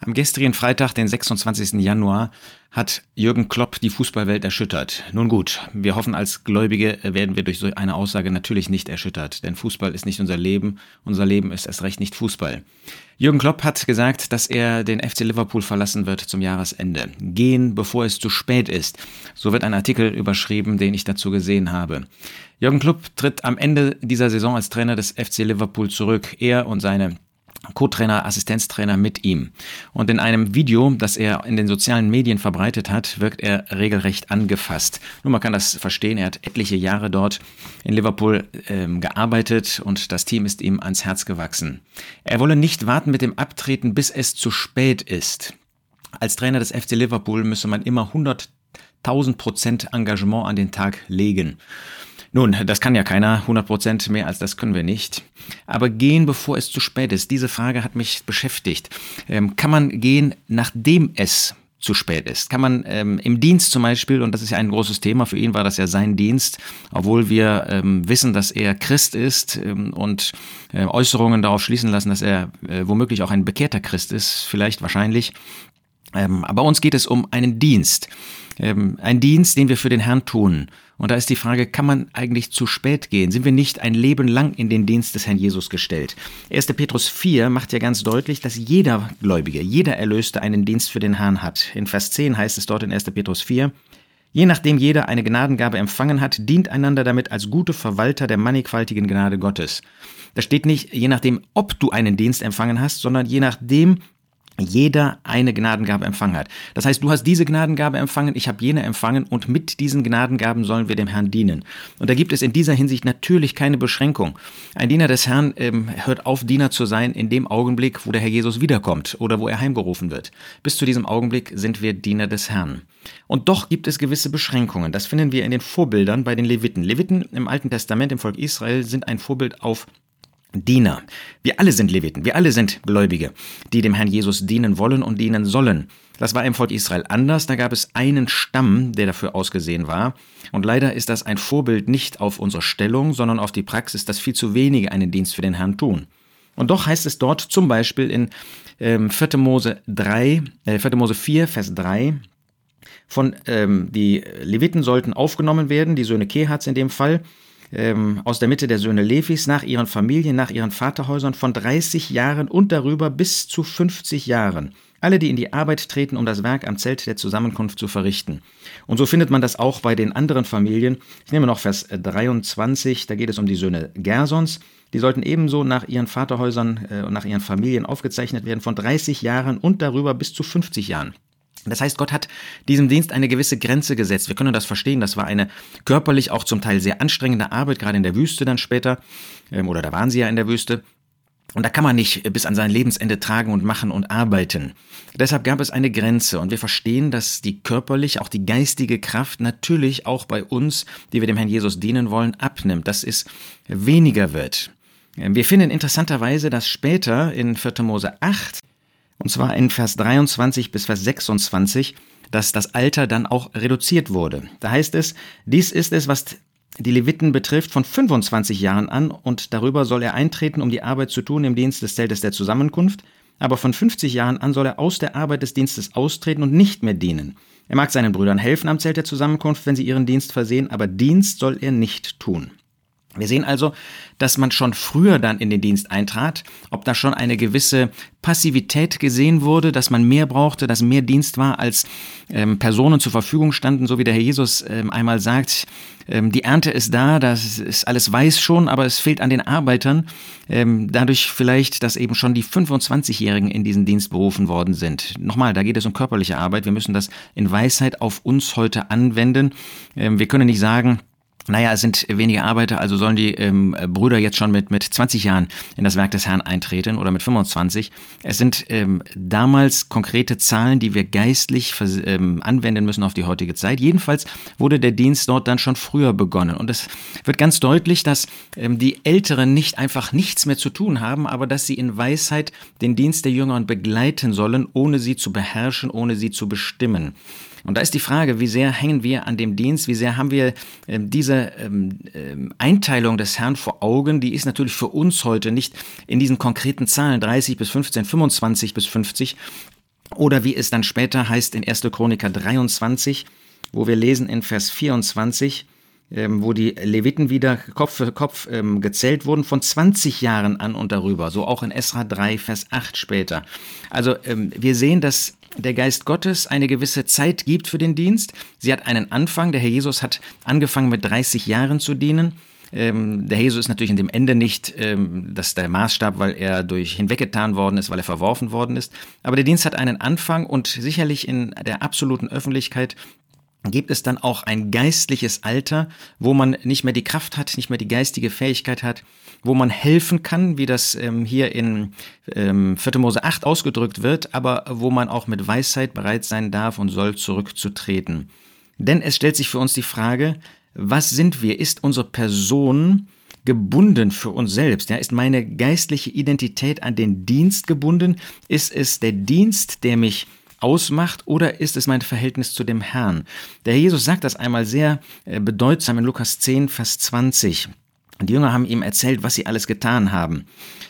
Am gestrigen Freitag, den 26. Januar, hat Jürgen Klopp die Fußballwelt erschüttert. Nun gut, wir hoffen, als Gläubige werden wir durch so eine Aussage natürlich nicht erschüttert, denn Fußball ist nicht unser Leben, unser Leben ist erst recht nicht Fußball. Jürgen Klopp hat gesagt, dass er den FC Liverpool verlassen wird zum Jahresende. Gehen, bevor es zu spät ist. So wird ein Artikel überschrieben, den ich dazu gesehen habe. Jürgen Klopp tritt am Ende dieser Saison als Trainer des FC Liverpool zurück. Er und seine Co-Trainer, Assistenztrainer mit ihm. Und in einem Video, das er in den sozialen Medien verbreitet hat, wirkt er regelrecht angefasst. Nun, man kann das verstehen, er hat etliche Jahre dort in Liverpool ähm, gearbeitet und das Team ist ihm ans Herz gewachsen. Er wolle nicht warten mit dem Abtreten, bis es zu spät ist. Als Trainer des FC Liverpool müsse man immer 100.000 Prozent Engagement an den Tag legen. Nun, das kann ja keiner, 100 Prozent mehr als das können wir nicht. Aber gehen, bevor es zu spät ist, diese Frage hat mich beschäftigt. Ähm, kann man gehen, nachdem es zu spät ist. Kann man ähm, im Dienst zum Beispiel, und das ist ja ein großes Thema, für ihn war das ja sein Dienst, obwohl wir ähm, wissen, dass er Christ ist ähm, und äh, Äußerungen darauf schließen lassen, dass er äh, womöglich auch ein bekehrter Christ ist, vielleicht wahrscheinlich. Ähm, aber uns geht es um einen Dienst. Ähm, ein Dienst, den wir für den Herrn tun. Und da ist die Frage, kann man eigentlich zu spät gehen? Sind wir nicht ein Leben lang in den Dienst des Herrn Jesus gestellt? 1. Petrus 4 macht ja ganz deutlich, dass jeder Gläubige, jeder Erlöste einen Dienst für den Herrn hat. In Vers 10 heißt es dort in 1. Petrus 4, Je nachdem jeder eine Gnadengabe empfangen hat, dient einander damit als gute Verwalter der mannigfaltigen Gnade Gottes. Da steht nicht, je nachdem, ob du einen Dienst empfangen hast, sondern je nachdem, jeder eine Gnadengabe empfangen hat. Das heißt, du hast diese Gnadengabe empfangen, ich habe jene empfangen und mit diesen Gnadengaben sollen wir dem Herrn dienen. Und da gibt es in dieser Hinsicht natürlich keine Beschränkung. Ein Diener des Herrn ähm, hört auf, Diener zu sein in dem Augenblick, wo der Herr Jesus wiederkommt oder wo er heimgerufen wird. Bis zu diesem Augenblick sind wir Diener des Herrn. Und doch gibt es gewisse Beschränkungen. Das finden wir in den Vorbildern bei den Leviten. Leviten im Alten Testament, im Volk Israel, sind ein Vorbild auf Diener. Wir alle sind Leviten, wir alle sind Gläubige, die dem Herrn Jesus dienen wollen und dienen sollen. Das war im Volk Israel anders, da gab es einen Stamm, der dafür ausgesehen war. Und leider ist das ein Vorbild nicht auf unsere Stellung, sondern auf die Praxis, dass viel zu wenige einen Dienst für den Herrn tun. Und doch heißt es dort zum Beispiel in ähm, 4. Mose 3, äh, 4. Mose 4, Vers 3, von ähm, die Leviten sollten aufgenommen werden, die Söhne Kehats in dem Fall, ähm, aus der Mitte der Söhne Levis nach ihren Familien, nach ihren Vaterhäusern von 30 Jahren und darüber bis zu 50 Jahren. Alle, die in die Arbeit treten, um das Werk am Zelt der Zusammenkunft zu verrichten. Und so findet man das auch bei den anderen Familien. Ich nehme noch Vers 23, da geht es um die Söhne Gersons. Die sollten ebenso nach ihren Vaterhäusern äh, und nach ihren Familien aufgezeichnet werden, von 30 Jahren und darüber bis zu 50 Jahren. Das heißt, Gott hat diesem Dienst eine gewisse Grenze gesetzt. Wir können das verstehen. Das war eine körperlich auch zum Teil sehr anstrengende Arbeit, gerade in der Wüste dann später. Ähm, oder da waren sie ja in der Wüste. Und da kann man nicht bis an sein Lebensende tragen und machen und arbeiten. Deshalb gab es eine Grenze und wir verstehen, dass die körperlich, auch die geistige Kraft natürlich auch bei uns, die wir dem Herrn Jesus dienen wollen, abnimmt, dass es weniger wird. Ähm, wir finden interessanterweise, dass später in 4. Mose 8 und zwar in Vers 23 bis Vers 26, dass das Alter dann auch reduziert wurde. Da heißt es, dies ist es, was die Leviten betrifft, von 25 Jahren an und darüber soll er eintreten, um die Arbeit zu tun im Dienst des Zeltes der Zusammenkunft, aber von 50 Jahren an soll er aus der Arbeit des Dienstes austreten und nicht mehr dienen. Er mag seinen Brüdern helfen am Zelt der Zusammenkunft, wenn sie ihren Dienst versehen, aber Dienst soll er nicht tun. Wir sehen also, dass man schon früher dann in den Dienst eintrat, ob da schon eine gewisse Passivität gesehen wurde, dass man mehr brauchte, dass mehr Dienst war, als ähm, Personen zur Verfügung standen, so wie der Herr Jesus ähm, einmal sagt, ähm, die Ernte ist da, das ist alles weiß schon, aber es fehlt an den Arbeitern, ähm, dadurch vielleicht, dass eben schon die 25-Jährigen in diesen Dienst berufen worden sind. Nochmal, da geht es um körperliche Arbeit, wir müssen das in Weisheit auf uns heute anwenden. Ähm, wir können nicht sagen, naja, es sind wenige Arbeiter, also sollen die ähm, Brüder jetzt schon mit, mit 20 Jahren in das Werk des Herrn eintreten oder mit 25. Es sind ähm, damals konkrete Zahlen, die wir geistlich ähm, anwenden müssen auf die heutige Zeit. Jedenfalls wurde der Dienst dort dann schon früher begonnen. Und es wird ganz deutlich, dass ähm, die Älteren nicht einfach nichts mehr zu tun haben, aber dass sie in Weisheit den Dienst der Jüngeren begleiten sollen, ohne sie zu beherrschen, ohne sie zu bestimmen. Und da ist die Frage, wie sehr hängen wir an dem Dienst, wie sehr haben wir ähm, diese ähm, ähm, Einteilung des Herrn vor Augen, die ist natürlich für uns heute nicht in diesen konkreten Zahlen 30 bis 15, 25 bis 50, Oder wie es dann später heißt in 1. Chroniker 23, wo wir lesen in Vers 24, ähm, wo die Leviten wieder Kopf für Kopf ähm, gezählt wurden, von 20 Jahren an und darüber. So auch in Esra 3, Vers 8 später. Also ähm, wir sehen, dass der Geist Gottes eine gewisse Zeit gibt für den Dienst. Sie hat einen Anfang. Der Herr Jesus hat angefangen mit 30 Jahren zu dienen. Ähm, der Jesus ist natürlich in dem Ende nicht ähm, das der Maßstab, weil er durch hinweggetan worden ist, weil er verworfen worden ist. Aber der Dienst hat einen Anfang und sicherlich in der absoluten Öffentlichkeit gibt es dann auch ein geistliches Alter, wo man nicht mehr die Kraft hat, nicht mehr die geistige Fähigkeit hat, wo man helfen kann, wie das ähm, hier in ähm, 4. Mose 8 ausgedrückt wird, aber wo man auch mit Weisheit bereit sein darf und soll zurückzutreten. Denn es stellt sich für uns die Frage, was sind wir? Ist unsere Person gebunden für uns selbst? Ja, ist meine geistliche Identität an den Dienst gebunden? Ist es der Dienst, der mich ausmacht oder ist es mein Verhältnis zu dem Herrn? Der Herr Jesus sagt das einmal sehr äh, bedeutsam in Lukas 10, Vers 20. Die Jünger haben ihm erzählt, was sie alles getan haben,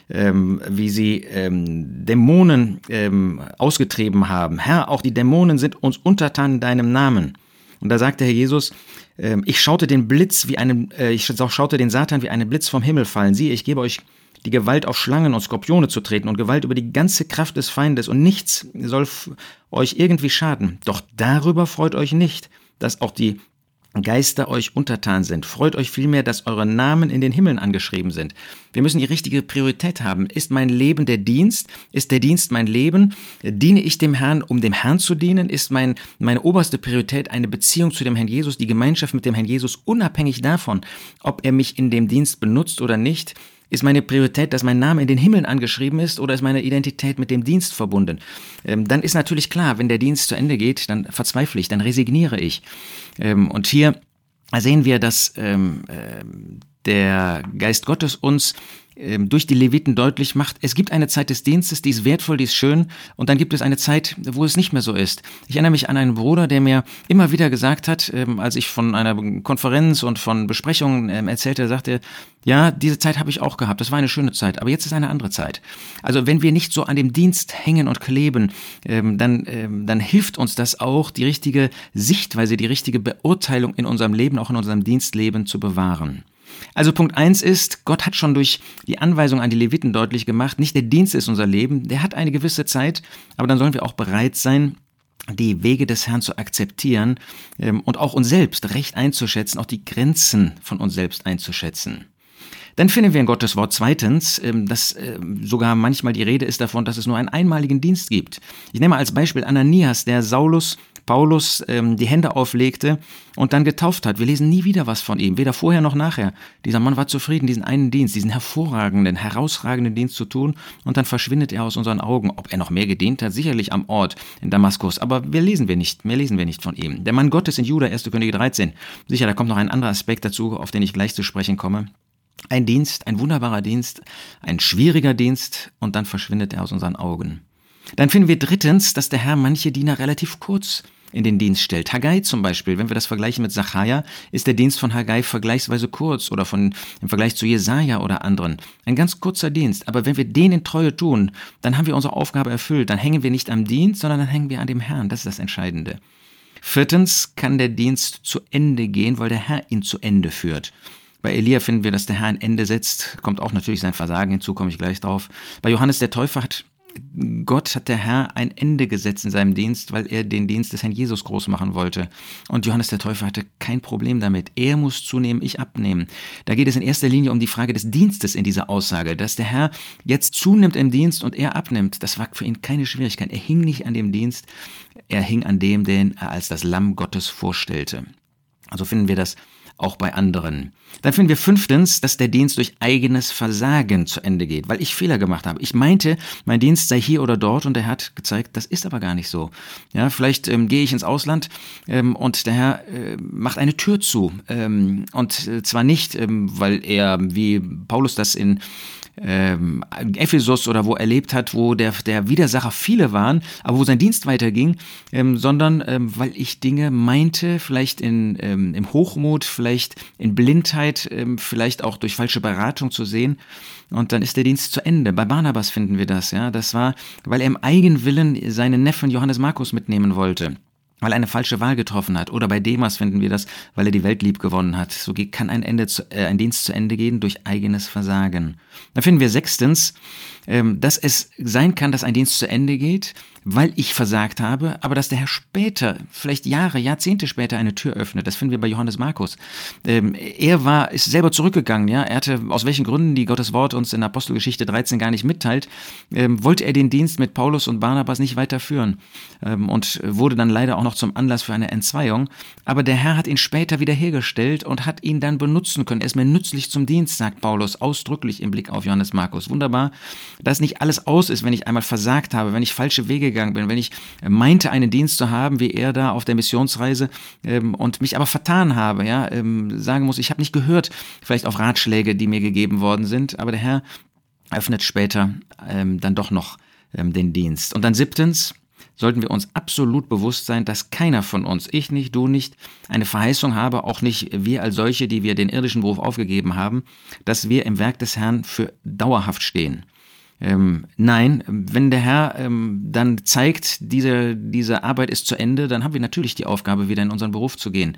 ähm, wie sie ähm, Dämonen ähm, ausgetrieben haben. Herr, auch die Dämonen sind uns untertan in deinem Namen. Und da sagte Herr Jesus, äh, ich schaute den Blitz wie einen, äh, ich schaute den Satan wie einen Blitz vom Himmel fallen. Siehe, ich gebe euch die Gewalt auf Schlangen und Skorpione zu treten und Gewalt über die ganze Kraft des Feindes und nichts soll euch irgendwie schaden. Doch darüber freut euch nicht, dass auch die Geister euch untertan sind. Freut euch vielmehr, dass eure Namen in den Himmeln angeschrieben sind. Wir müssen die richtige Priorität haben. Ist mein Leben der Dienst? Ist der Dienst mein Leben? Diene ich dem Herrn, um dem Herrn zu dienen? Ist mein, meine oberste Priorität eine Beziehung zu dem Herrn Jesus, die Gemeinschaft mit dem Herrn Jesus, unabhängig davon, ob er mich in dem Dienst benutzt oder nicht? Ist meine Priorität, dass mein Name in den Himmeln angeschrieben ist oder ist meine Identität mit dem Dienst verbunden? Ähm, dann ist natürlich klar, wenn der Dienst zu Ende geht, dann verzweifle ich, dann resigniere ich. Ähm, und hier sehen wir, dass ähm, äh, der Geist Gottes uns ähm, durch die Leviten deutlich macht, es gibt eine Zeit des Dienstes, die ist wertvoll, die ist schön, und dann gibt es eine Zeit, wo es nicht mehr so ist. Ich erinnere mich an einen Bruder, der mir immer wieder gesagt hat, ähm, als ich von einer Konferenz und von Besprechungen ähm, erzählte, er sagte, ja, diese Zeit habe ich auch gehabt, das war eine schöne Zeit, aber jetzt ist eine andere Zeit. Also wenn wir nicht so an dem Dienst hängen und kleben, dann, dann hilft uns das auch, die richtige Sichtweise, die richtige Beurteilung in unserem Leben, auch in unserem Dienstleben zu bewahren. Also Punkt eins ist, Gott hat schon durch die Anweisung an die Leviten deutlich gemacht, nicht der Dienst ist unser Leben, der hat eine gewisse Zeit, aber dann sollen wir auch bereit sein, die Wege des Herrn zu akzeptieren ähm, und auch uns selbst recht einzuschätzen, auch die Grenzen von uns selbst einzuschätzen. Dann finden wir in Gottes Wort zweitens, ähm, dass ähm, sogar manchmal die Rede ist davon, dass es nur einen einmaligen Dienst gibt. Ich nehme als Beispiel Ananias, der Saulus Paulus ähm, die Hände auflegte und dann getauft hat. Wir lesen nie wieder was von ihm, weder vorher noch nachher. Dieser Mann war zufrieden, diesen einen Dienst, diesen hervorragenden, herausragenden Dienst zu tun und dann verschwindet er aus unseren Augen. Ob er noch mehr gedient hat, sicherlich am Ort in Damaskus, aber wir lesen wir nicht, mehr lesen wir nicht von ihm. Der Mann Gottes in Juda, 1. Könige 13. Sicher, da kommt noch ein anderer Aspekt dazu, auf den ich gleich zu sprechen komme. Ein Dienst, ein wunderbarer Dienst, ein schwieriger Dienst und dann verschwindet er aus unseren Augen. Dann finden wir drittens, dass der Herr manche Diener relativ kurz in den Dienst stellt. Haggai zum Beispiel, wenn wir das vergleichen mit Sacharja, ist der Dienst von Haggai vergleichsweise kurz oder von, im Vergleich zu Jesaja oder anderen. Ein ganz kurzer Dienst. Aber wenn wir den in Treue tun, dann haben wir unsere Aufgabe erfüllt. Dann hängen wir nicht am Dienst, sondern dann hängen wir an dem Herrn. Das ist das Entscheidende. Viertens kann der Dienst zu Ende gehen, weil der Herr ihn zu Ende führt. Bei Elia finden wir, dass der Herr ein Ende setzt. Kommt auch natürlich sein Versagen hinzu, komme ich gleich drauf. Bei Johannes der Täufer hat Gott hat der Herr ein Ende gesetzt in seinem Dienst, weil er den Dienst des Herrn Jesus groß machen wollte. Und Johannes der Täufer hatte kein Problem damit. Er muss zunehmen, ich abnehmen. Da geht es in erster Linie um die Frage des Dienstes in dieser Aussage, dass der Herr jetzt zunimmt im Dienst und er abnimmt. Das war für ihn keine Schwierigkeit. Er hing nicht an dem Dienst, er hing an dem, den er als das Lamm Gottes vorstellte. Also finden wir das auch bei anderen. Dann finden wir fünftens, dass der Dienst durch eigenes Versagen zu Ende geht, weil ich Fehler gemacht habe. Ich meinte, mein Dienst sei hier oder dort und der Herr hat gezeigt, das ist aber gar nicht so. Ja, vielleicht ähm, gehe ich ins Ausland ähm, und der Herr äh, macht eine Tür zu. Ähm, und äh, zwar nicht, ähm, weil er, wie Paulus das in ähm, Ephesus oder wo er lebt hat, wo der, der Widersacher viele waren, aber wo sein Dienst weiterging, ähm, sondern ähm, weil ich Dinge meinte, vielleicht in, ähm, im Hochmut, vielleicht in Blindheit, ähm, vielleicht auch durch falsche Beratung zu sehen. Und dann ist der Dienst zu Ende. Bei Barnabas finden wir das, ja. Das war, weil er im Eigenwillen seinen Neffen Johannes Markus mitnehmen wollte weil eine falsche Wahl getroffen hat. Oder bei Demas finden wir das, weil er die Welt lieb gewonnen hat. So kann ein, Ende zu, äh, ein Dienst zu Ende gehen durch eigenes Versagen. Dann finden wir sechstens, dass es sein kann, dass ein Dienst zu Ende geht, weil ich versagt habe, aber dass der Herr später, vielleicht Jahre, Jahrzehnte später eine Tür öffnet. Das finden wir bei Johannes Markus. Ähm, er war, ist selber zurückgegangen, ja. Er hatte, aus welchen Gründen, die Gottes Wort uns in Apostelgeschichte 13 gar nicht mitteilt, ähm, wollte er den Dienst mit Paulus und Barnabas nicht weiterführen ähm, und wurde dann leider auch noch zum Anlass für eine Entzweiung. Aber der Herr hat ihn später wiederhergestellt und hat ihn dann benutzen können. Er ist mir nützlich zum Dienst, sagt Paulus ausdrücklich im Blick auf Johannes Markus. Wunderbar, dass nicht alles aus ist, wenn ich einmal versagt habe, wenn ich falsche Wege gegangen bin, wenn ich meinte, einen Dienst zu haben, wie er da auf der Missionsreise ähm, und mich aber vertan habe, ja, ähm, sagen muss, ich habe nicht gehört, vielleicht auf Ratschläge, die mir gegeben worden sind, aber der Herr öffnet später ähm, dann doch noch ähm, den Dienst. Und dann siebtens, sollten wir uns absolut bewusst sein, dass keiner von uns, ich nicht, du nicht, eine Verheißung habe, auch nicht wir als solche, die wir den irdischen Beruf aufgegeben haben, dass wir im Werk des Herrn für dauerhaft stehen. Ähm, nein, wenn der Herr ähm, dann zeigt, diese, diese Arbeit ist zu Ende, dann haben wir natürlich die Aufgabe, wieder in unseren Beruf zu gehen.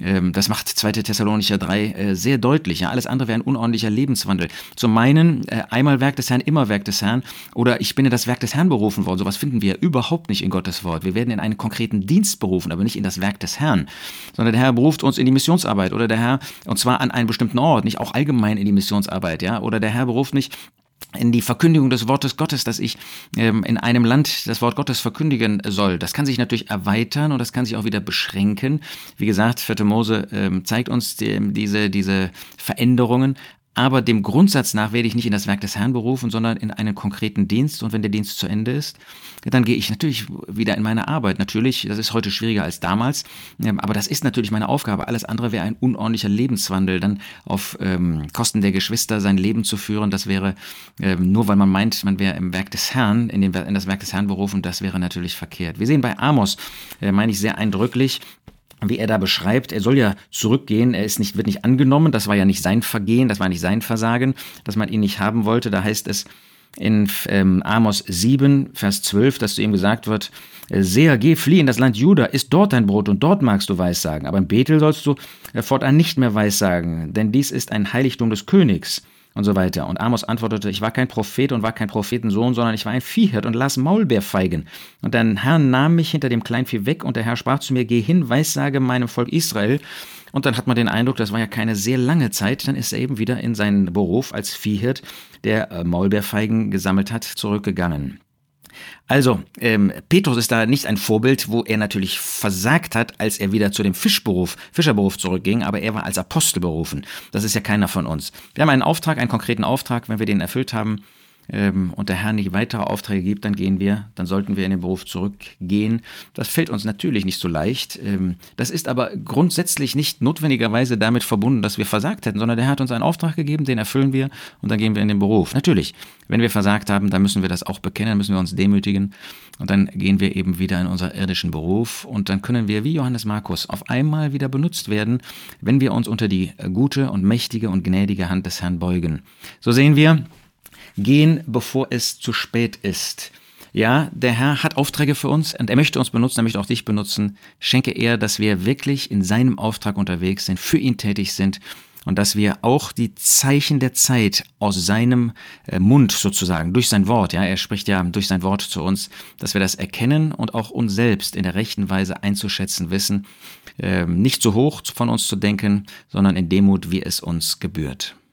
Ähm, das macht 2. Thessalonicher 3 äh, sehr deutlich. Ja? Alles andere wäre ein unordentlicher Lebenswandel. Zum einen, äh, einmal Werk des Herrn, immer Werk des Herrn oder ich bin in das Werk des Herrn berufen worden. Sowas finden wir überhaupt nicht in Gottes Wort. Wir werden in einen konkreten Dienst berufen, aber nicht in das Werk des Herrn. Sondern der Herr beruft uns in die Missionsarbeit oder der Herr, und zwar an einen bestimmten Ort, nicht auch allgemein in die Missionsarbeit. ja, Oder der Herr beruft mich in die Verkündigung des Wortes Gottes, dass ich ähm, in einem Land das Wort Gottes verkündigen soll. Das kann sich natürlich erweitern und das kann sich auch wieder beschränken. Wie gesagt, 4. Mose ähm, zeigt uns die, diese, diese Veränderungen, aber dem Grundsatz nach werde ich nicht in das Werk des Herrn berufen, sondern in einen konkreten Dienst. Und wenn der Dienst zu Ende ist, dann gehe ich natürlich wieder in meine Arbeit. Natürlich, das ist heute schwieriger als damals, ähm, aber das ist natürlich meine Aufgabe. Alles andere wäre ein unordentlicher Lebenswandel, dann auf ähm, Kosten der Geschwister sein Leben zu führen. Das wäre ähm, nur, weil man meint, man wäre im Werk des Herrn, in, den, in das Werk des Herrn berufen, das wäre natürlich verkehrt. Wir sehen bei Amos, äh, meine ich sehr eindrücklich, wie er da beschreibt, er soll ja zurückgehen, er ist nicht, wird nicht angenommen, das war ja nicht sein Vergehen, das war nicht sein Versagen, dass man ihn nicht haben wollte. Da heißt es in ähm, Amos 7, Vers 12, dass zu ihm gesagt wird, Seher, geh, flieh in das Land Juda, isst dort dein Brot und dort magst du Weissagen. Aber in Bethel sollst du fortan nicht mehr Weissagen, denn dies ist ein Heiligtum des Königs und so weiter. Und Amos antwortete, ich war kein Prophet und war kein Prophetensohn, sondern ich war ein Viehhirt und las Maulbeerfeigen. Und dein Herr nahm mich hinter dem Kleinvieh weg und der Herr sprach zu mir, geh hin, weissage meinem Volk Israel. Und dann hat man den Eindruck, das war ja keine sehr lange Zeit, dann ist er eben wieder in seinen Beruf als Viehhirt, der äh, Maulbeerfeigen gesammelt hat, zurückgegangen. Also, ähm, Petrus ist da nicht ein Vorbild, wo er natürlich versagt hat, als er wieder zu dem Fischberuf, Fischerberuf zurückging, aber er war als Apostel berufen. Das ist ja keiner von uns. Wir haben einen Auftrag, einen konkreten Auftrag, wenn wir den erfüllt haben, ähm, und der Herr nicht weitere Aufträge gibt, dann gehen wir, dann sollten wir in den Beruf zurückgehen. Das fällt uns natürlich nicht so leicht. Ähm, das ist aber grundsätzlich nicht notwendigerweise damit verbunden, dass wir versagt hätten, sondern der Herr hat uns einen Auftrag gegeben, den erfüllen wir und dann gehen wir in den Beruf. Natürlich, wenn wir versagt haben, dann müssen wir das auch bekennen, müssen wir uns demütigen und dann gehen wir eben wieder in unseren irdischen Beruf und dann können wir wie Johannes Markus auf einmal wieder benutzt werden, wenn wir uns unter die gute und mächtige und gnädige Hand des Herrn beugen. So sehen wir, gehen, bevor es zu spät ist. Ja, der Herr hat Aufträge für uns und er möchte uns benutzen, er möchte auch dich benutzen. Schenke er, dass wir wirklich in seinem Auftrag unterwegs sind, für ihn tätig sind und dass wir auch die Zeichen der Zeit aus seinem äh, Mund sozusagen, durch sein Wort, ja, er spricht ja durch sein Wort zu uns, dass wir das erkennen und auch uns selbst in der rechten Weise einzuschätzen wissen, ähm, nicht zu hoch von uns zu denken, sondern in Demut, wie es uns gebührt.